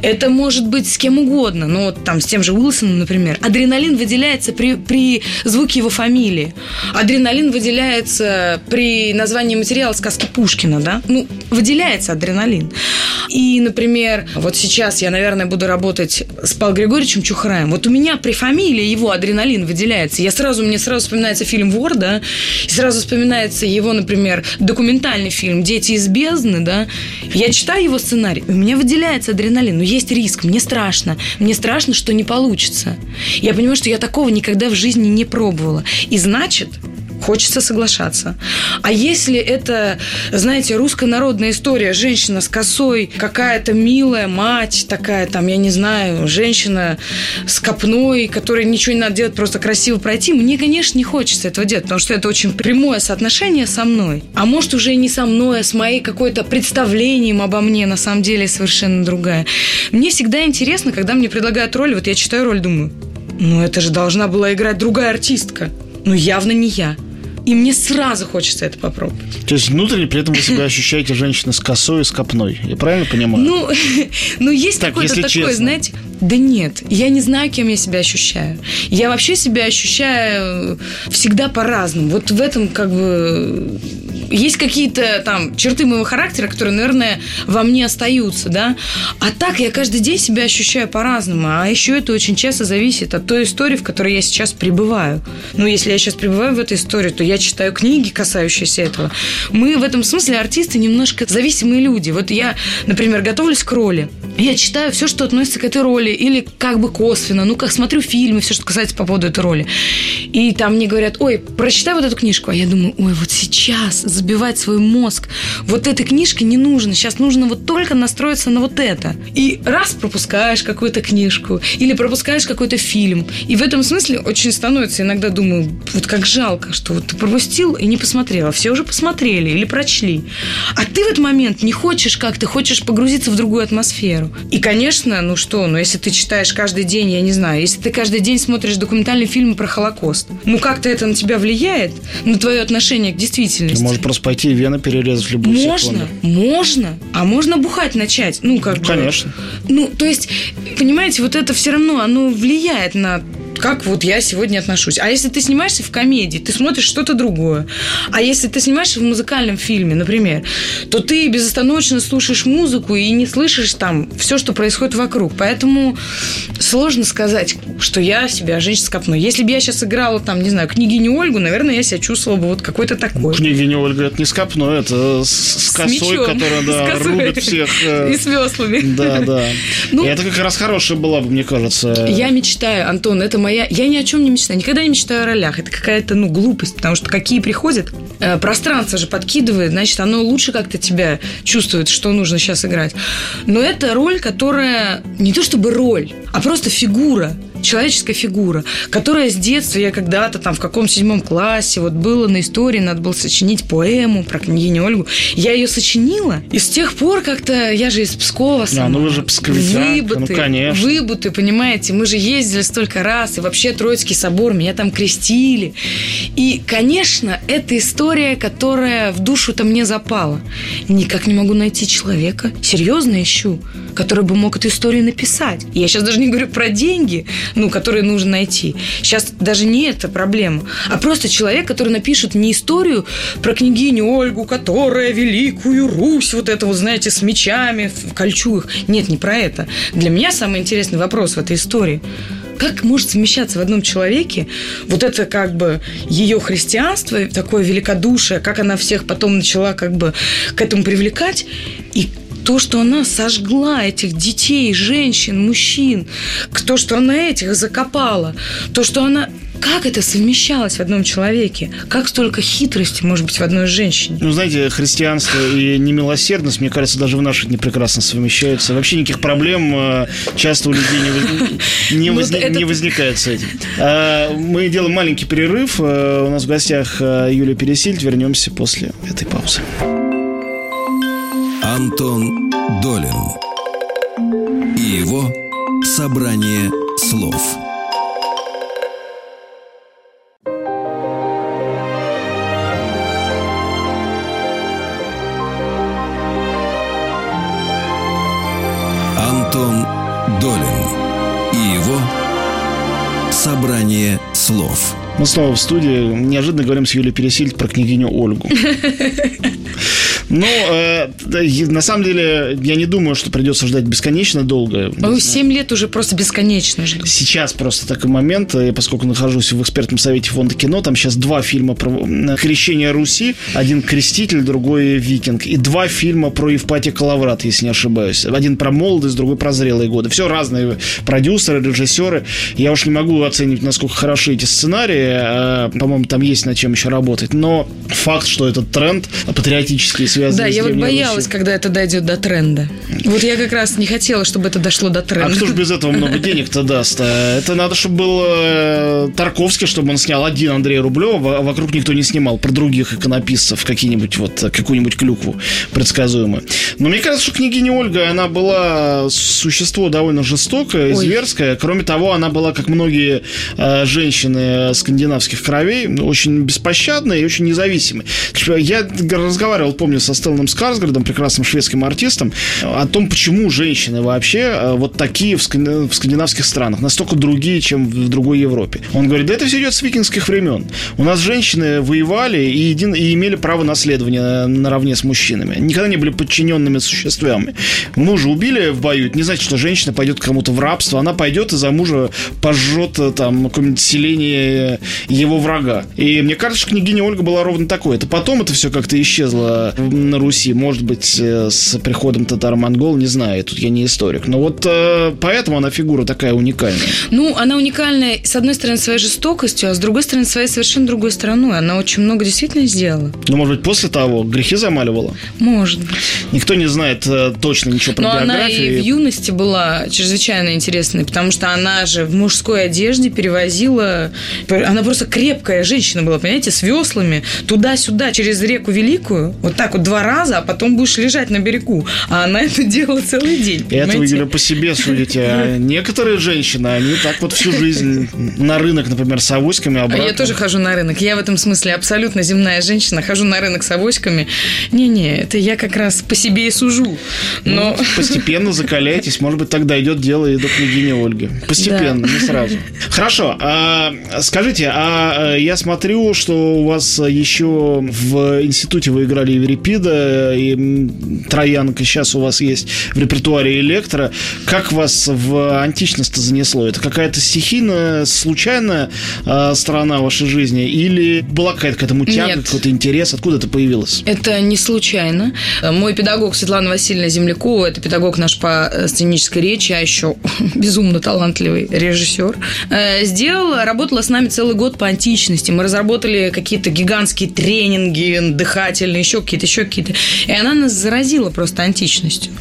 Speaker 3: Это может быть с кем угодно. Ну, вот там с тем же Уилсоном, например. Адреналин выделяется при, при звуке его фамилии. Адреналин выделяется при названии материала сказки Пушкина, да? Ну, выделяется адреналин. И, например, вот сейчас я, наверное, буду работать с Павлом Григорьевичем Чухраем. Вот у меня при фамилии его адреналин выделяется. Я сразу, мне сразу вспоминается фильм «Вор», да, и сразу вспоминается его, например, документальный фильм «Дети из бездны», да. Я читаю его сценарий, у меня выделяется адреналин, но есть риск, мне страшно. Мне страшно, что не получится. Я понимаю, что я такого никогда в жизни не пробовала. И значит, хочется соглашаться. А если это, знаете, русская народная история, женщина с косой, какая-то милая мать такая, там, я не знаю, женщина с копной, которой ничего не надо делать, просто красиво пройти, мне, конечно, не хочется этого делать, потому что это очень прямое соотношение со мной. А может, уже и не со мной, а с моей какой-то представлением обо мне, на самом деле, совершенно другая. Мне всегда интересно, когда мне предлагают роль, вот я читаю роль, думаю, ну это же должна была играть другая артистка. Ну, явно не я. И мне сразу хочется это попробовать.
Speaker 2: То есть внутренне при этом вы себя <laughs> ощущаете женщина с косой и с копной. Я правильно понимаю?
Speaker 3: Ну, <laughs> ну есть так, какое-то такое, честно. знаете... Да нет, я не знаю, кем я себя ощущаю. Я вообще себя ощущаю всегда по-разному. Вот в этом как бы есть какие-то там черты моего характера, которые, наверное, во мне остаются, да. А так я каждый день себя ощущаю по-разному. А еще это очень часто зависит от той истории, в которой я сейчас пребываю. Ну, если я сейчас пребываю в этой истории, то я читаю книги, касающиеся этого. Мы в этом смысле артисты немножко зависимые люди. Вот я, например, готовлюсь к роли. Я читаю все, что относится к этой роли, или как бы косвенно, ну, как смотрю фильмы, все, что касается по поводу этой роли. И там мне говорят, ой, прочитай вот эту книжку. А я думаю, ой, вот сейчас забивать свой мозг вот этой книжкой не нужно. Сейчас нужно вот только настроиться на вот это. И раз пропускаешь какую-то книжку, или пропускаешь какой-то фильм. И в этом смысле очень становится, иногда думаю, вот как жалко, что вот ты пропустил и не посмотрел, а все уже посмотрели или прочли. А ты в этот момент не хочешь как ты хочешь погрузиться в другую атмосферу. И, конечно, ну что, ну если ты читаешь каждый день, я не знаю, если ты каждый день смотришь документальные фильмы про Холокост, ну как-то это на тебя влияет, на твое отношение к действительности. Ты
Speaker 2: можешь просто пойти и вены перерезать в любую
Speaker 3: Можно,
Speaker 2: секунду.
Speaker 3: можно. А можно бухать начать. Ну, как ну,
Speaker 2: бы. Конечно.
Speaker 3: Ну, то есть, понимаете, вот это все равно, оно влияет на как вот я сегодня отношусь. А если ты снимаешься в комедии, ты смотришь что-то другое. А если ты снимаешься в музыкальном фильме, например, то ты безостановочно слушаешь музыку и не слышишь там все, что происходит вокруг. Поэтому сложно сказать, что я себя женщина с Если бы я сейчас играла там, не знаю, княгиню Ольгу, наверное, я себя чувствовала бы вот какой-то такой.
Speaker 2: Княгиня Ольга это не с копной, это с, с косой, мечом, которая да, косой. рубит всех.
Speaker 3: Э, и с веслами.
Speaker 2: Да, да. Ну, и это как раз хорошая была бы, мне кажется.
Speaker 3: Я мечтаю, Антон, это моя... Я ни о чем не мечтаю, никогда не мечтаю о ролях. Это какая-то, ну, глупость, потому что какие приходят, э, пространство же подкидывает, значит, оно лучше как-то тебя чувствует, что нужно сейчас играть. Но это роль, которая не то чтобы роль, а просто фигура человеческая фигура, которая с детства, я когда-то там в каком седьмом классе, вот было на истории, надо было сочинить поэму про княгиню Ольгу. Я ее сочинила, и с тех пор как-то, я же из Пскова сама.
Speaker 2: Да, ну вы же псковитянка, выбыты, ну конечно.
Speaker 3: Выбыты, понимаете, мы же ездили столько раз, и вообще Троицкий собор, меня там крестили. И, конечно, это история, которая в душу-то мне запала. Никак не могу найти человека, серьезно ищу, который бы мог эту историю написать. Я сейчас даже не говорю про деньги, ну, которые нужно найти. Сейчас даже не это проблема, а просто человек, который напишет не историю про княгиню Ольгу, которая великую Русь, вот это вот, знаете, с мечами в кольчугах. Нет, не про это. Для меня самый интересный вопрос в этой истории как может совмещаться в одном человеке вот это как бы ее христианство, такое великодушие, как она всех потом начала как бы к этому привлекать, и то, что она сожгла этих детей, женщин, мужчин, то, что она этих закопала, то, что она как это совмещалось в одном человеке? Как столько хитрости может быть в одной женщине?
Speaker 2: Ну, знаете, христианство и немилосердность, мне кажется, даже в наших дни прекрасно совмещаются. Вообще никаких проблем э, часто у людей не, <laughs> не, воз... это... не возникает с этим. А, мы делаем маленький перерыв. Э, у нас в гостях э, Юлия Пересильд. Вернемся после этой паузы.
Speaker 1: Антон Долин и его собрание слов. Антон Долин и его собрание слов.
Speaker 2: Мы снова в студии. Неожиданно говорим с Юлией Пересильд про княгиню Ольгу. <laughs> Ну, э, на самом деле, я не думаю, что придется ждать бесконечно долго.
Speaker 3: Ну, 7 лет уже просто бесконечно ждать.
Speaker 2: Сейчас просто такой момент, я поскольку нахожусь в экспертном совете фонда кино, там сейчас два фильма про крещение Руси, один «Креститель», другой «Викинг», и два фильма про Евпатия Калаврат, если не ошибаюсь. Один про молодость, другой про зрелые годы. Все разные продюсеры, режиссеры. Я уж не могу оценить, насколько хороши эти сценарии. А, по-моему, там есть над чем еще работать. Но факт, что этот тренд патриотический
Speaker 3: связаны Да, я вот боялась, Русью. когда это дойдет до тренда. Вот я как раз не хотела, чтобы это дошло до тренда.
Speaker 2: А кто же без этого много денег-то даст? А? Это надо, чтобы был э, Тарковский, чтобы он снял один Андрей Рублев, а вокруг никто не снимал про других иконописцев какие-нибудь вот какую-нибудь клюкву предсказуемую. Но мне кажется, что княгиня Ольга, она была существо довольно жестокое, Ой. зверское. Кроме того, она была, как многие э, женщины скандинавских кровей, очень беспощадная и очень независимая. Я разговаривал, помню, с со Стелланом Скарсгардом, прекрасным шведским артистом, о том, почему женщины вообще э, вот такие в скандинавских странах, настолько другие, чем в другой Европе. Он говорит, да это все идет с викингских времен. У нас женщины воевали и, един, и имели право наследования наравне с мужчинами. Никогда не были подчиненными существами. Мужа убили в бою, это не значит, что женщина пойдет кому-то в рабство. Она пойдет и за мужа пожжет э, там какое-нибудь селение его врага. И мне кажется, что княгиня Ольга была ровно такой. Это потом это все как-то исчезло на Руси. Может быть, э, с приходом татаро-монгол, не знаю, тут я не историк. Но вот э, поэтому она фигура такая уникальная.
Speaker 3: Ну, она уникальная, с одной стороны, своей жестокостью, а с другой стороны, своей совершенно другой стороной. Она очень много действительно сделала.
Speaker 2: Ну, может быть, после того грехи замаливала?
Speaker 3: Может быть.
Speaker 2: Никто не знает э, точно ничего про
Speaker 3: Но
Speaker 2: биографию.
Speaker 3: она и в юности была чрезвычайно интересной, потому что она же в мужской одежде перевозила... Она просто крепкая женщина была, понимаете, с веслами туда-сюда, через реку Великую, вот так вот два раза, а потом будешь лежать на берегу. А она это делала целый день.
Speaker 2: Это вы, Юля, по себе судите. А некоторые женщины, они так вот всю жизнь на рынок, например, с авоськами обратно.
Speaker 3: А я тоже хожу на рынок. Я в этом смысле абсолютно земная женщина. Хожу на рынок с авоськами. Не-не, это я как раз по себе и сужу. Но...
Speaker 2: Ну, постепенно закаляйтесь. Может быть, тогда идет дело и до княгини Ольги. Постепенно, да. не сразу. Хорошо. А, скажите, а э, я смотрю, что у вас еще в институте вы играли Еврипида, и Троянка сейчас у вас есть в репертуаре Электро. Как вас в античность занесло? Это какая-то стихийная, случайная э, сторона вашей жизни? Или была какая-то к этому тяга, какой-то интерес? Откуда это появилось?
Speaker 3: Это не случайно. Мой педагог Светлана Васильевна Землякова, это педагог наш по сценической речи, а еще <laughs> безумно талантливый режиссер, э, сделала, работала с нами целый год по античности. Мы разработали какие-то гигантские тренинги, дыхательные, еще какие-то, еще какие-то. И она нас заразила просто античностью.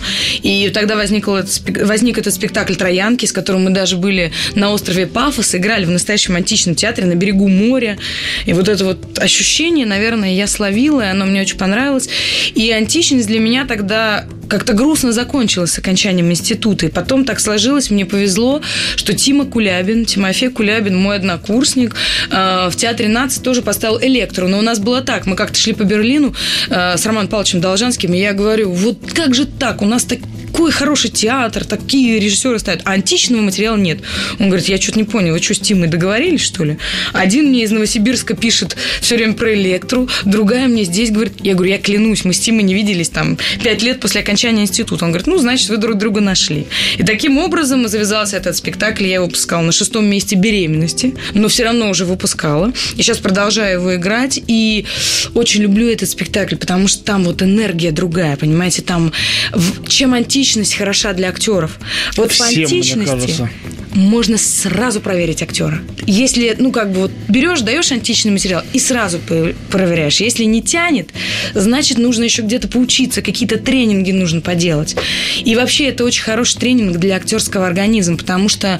Speaker 3: И тогда возник этот, возник этот спектакль «Троянки», с которым мы даже были на острове Пафос, играли в настоящем античном театре на берегу моря. И вот это вот ощущение, наверное, я словила, и оно мне очень понравилось. И античность для меня тогда как-то грустно закончилась с окончанием института. И потом так сложилось, мне повезло, что Тима Кулябин, Тимофей Кулябин, мой однокурсник, э, в Театре нации тоже поставил электру. Но у нас было так, мы как-то шли по Берлину э, с Романом Павловичем Должанским, и я говорю, вот как же так, у нас так такой хороший театр, такие режиссеры ставят, а античного материала нет. Он говорит, я что-то не понял, вы что, с Тимой договорились, что ли? Один мне из Новосибирска пишет все время про электру, другая мне здесь говорит, я говорю, я клянусь, мы с Тимой не виделись там пять лет после окончания института. Он говорит, ну, значит, вы друг друга нашли. И таким образом завязался этот спектакль, я его выпускала на шестом месте беременности, но все равно уже выпускала. И сейчас продолжаю его играть, и очень люблю этот спектакль, потому что там вот энергия другая, понимаете, там чем античность античность хороша для актеров. Вот Всем, по античности можно сразу проверить актера. Если, ну, как бы вот берешь, даешь античный материал и сразу проверяешь. Если не тянет, значит, нужно еще где-то поучиться, какие-то тренинги нужно поделать. И вообще это очень хороший тренинг для актерского организма, потому что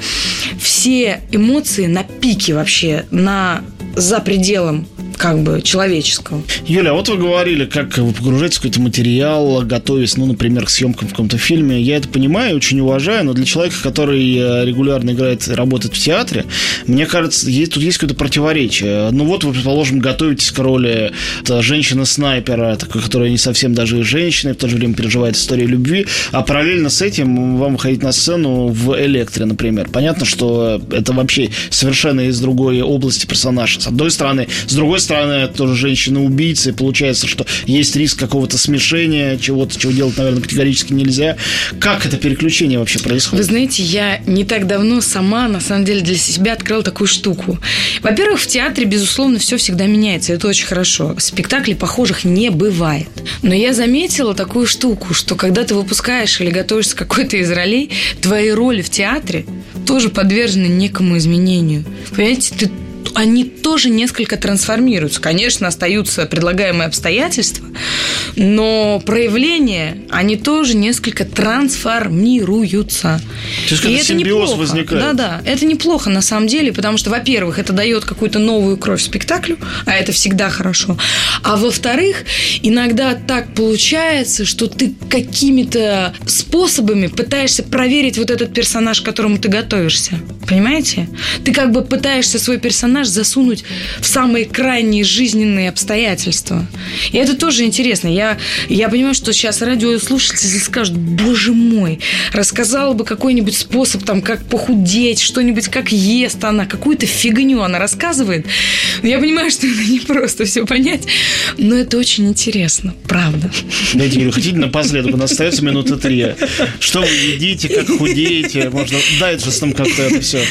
Speaker 3: все эмоции на пике вообще, на за пределом как бы человеческого.
Speaker 2: Юля, вот вы говорили, как вы погружаетесь в какой-то материал, готовясь, ну, например, к съемкам в каком-то фильме. Я это понимаю, очень уважаю, но для человека, который э, регулярно играет, работает в театре, мне кажется, есть, тут есть какое-то противоречие. Ну вот вы, предположим, готовитесь к роли женщины-снайпера, такой, которая не совсем даже женщина, и в то же время переживает историю любви, а параллельно с этим вам выходить на сцену в «Электре», например. Понятно, что это вообще совершенно из другой области персонажа. С одной стороны, с другой стороны, стороны, тоже женщина-убийца, и получается, что есть риск какого-то смешения, чего-то, чего делать, наверное, категорически нельзя. Как это переключение вообще происходит?
Speaker 3: Вы знаете, я не так давно сама, на самом деле, для себя открыла такую штуку. Во-первых, в театре, безусловно, все всегда меняется, это очень хорошо. Спектаклей похожих не бывает. Но я заметила такую штуку, что когда ты выпускаешь или готовишься к какой-то из ролей, твои роли в театре тоже подвержены некому изменению. Понимаете, ты они тоже несколько трансформируются. Конечно, остаются предлагаемые обстоятельства, но проявления, они тоже несколько трансформируются.
Speaker 2: То есть, И это неплохо. возникает.
Speaker 3: Да-да, это неплохо на самом деле, потому что, во-первых, это дает какую-то новую кровь спектаклю, а это всегда хорошо. А во-вторых, иногда так получается, что ты какими-то способами пытаешься проверить вот этот персонаж, к которому ты готовишься. Понимаете? Ты как бы пытаешься свой персонаж засунуть в самые крайние жизненные обстоятельства. И это тоже интересно. Я, я понимаю, что сейчас радиослушатели скажут, боже мой, рассказала бы какой-нибудь способ, там, как похудеть, что-нибудь, как ест она, какую-то фигню она рассказывает. Я понимаю, что <laughs> это не просто все понять, но это очень интересно, правда.
Speaker 2: Дайте, Юля, хотите напоследок? У нас остается минута три. Что вы едите, как худеете? Можно дайджестом как-то это все.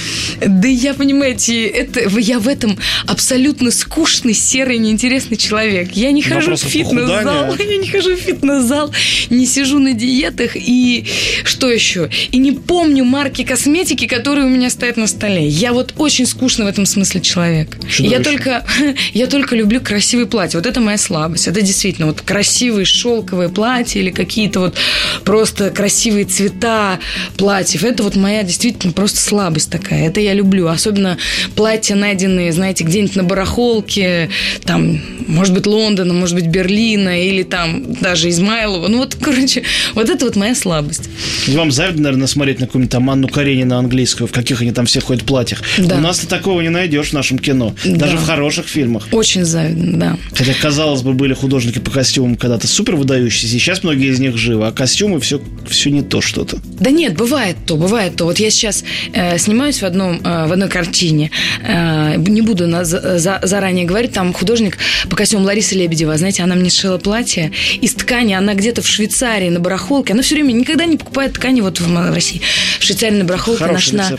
Speaker 3: Да я, понимаете, это, я в этом абсолютно скучный, серый, неинтересный человек. Я не хожу в фитнес-зал, <laughs> я не хожу в фитнес-зал, не сижу на диетах и что еще? И не помню марки косметики, которые у меня стоят на столе. Я вот очень скучный в этом смысле человек. Я только, <laughs> я только люблю красивые платья. Вот это моя слабость. Это действительно вот красивые шелковые платья или какие-то вот просто красивые цвета платьев. Это вот моя действительно просто слабость такая. Это я люблю. Особенно платья, найденные, знаете, где-нибудь на барахолке, там, может быть, Лондона, может быть, Берлина или там даже Измайлова. Ну вот, короче, вот это вот моя слабость.
Speaker 2: Вам завидно, наверное, смотреть на какую-нибудь там Анну Каренину английскую, в каких они там все ходят платьях. Да. У нас-то такого не найдешь в нашем кино. Да. Даже в хороших фильмах.
Speaker 3: Очень завидно, да.
Speaker 2: Хотя, казалось бы, были художники по костюмам когда-то супер выдающиеся. Сейчас многие из них живы, а костюмы все, все не то что-то.
Speaker 3: Да нет, бывает то, бывает то. Вот я сейчас э, снимаюсь в, одном, э, в одной картине. Э, не буду на, за, заранее говорить. Там художник по костюмам Лариса Лебедева. Знаете, она мне сшила платье из ткани. Она где-то в Швейцарии на барахолке. Она все время никогда не покупает ткани вот в, России. В Швейцарии на барахолке нашла,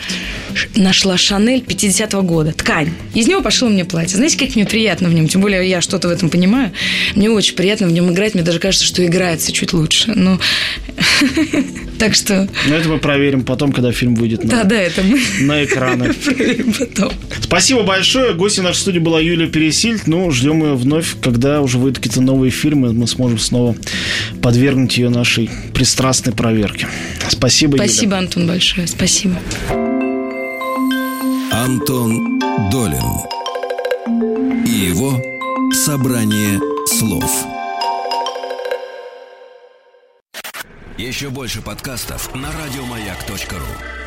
Speaker 3: нашла Шанель 50-го года. Ткань. Из него пошла мне платье. Знаете, как мне приятно в нем. Тем более я что-то в этом понимаю. Мне очень приятно в нем играть. Мне даже кажется, что играется чуть лучше. Но <laughs> так что...
Speaker 2: Но это мы проверим потом, когда фильм выйдет
Speaker 3: на, да, да, это мы
Speaker 2: на экраны. <laughs>
Speaker 3: проверим потом.
Speaker 2: Спасибо большое. Гостью нашей студии была Юлия Пересильд. Ну, ждем ее вновь, когда уже выйдут какие-то новые фильмы, мы сможем снова подвергнуть ее нашей пристрастной проверке. Спасибо,
Speaker 3: Спасибо, Юля. Антон, большое. Спасибо.
Speaker 1: Антон Долин и его собрание слов. Еще больше подкастов на радиомаяк.ру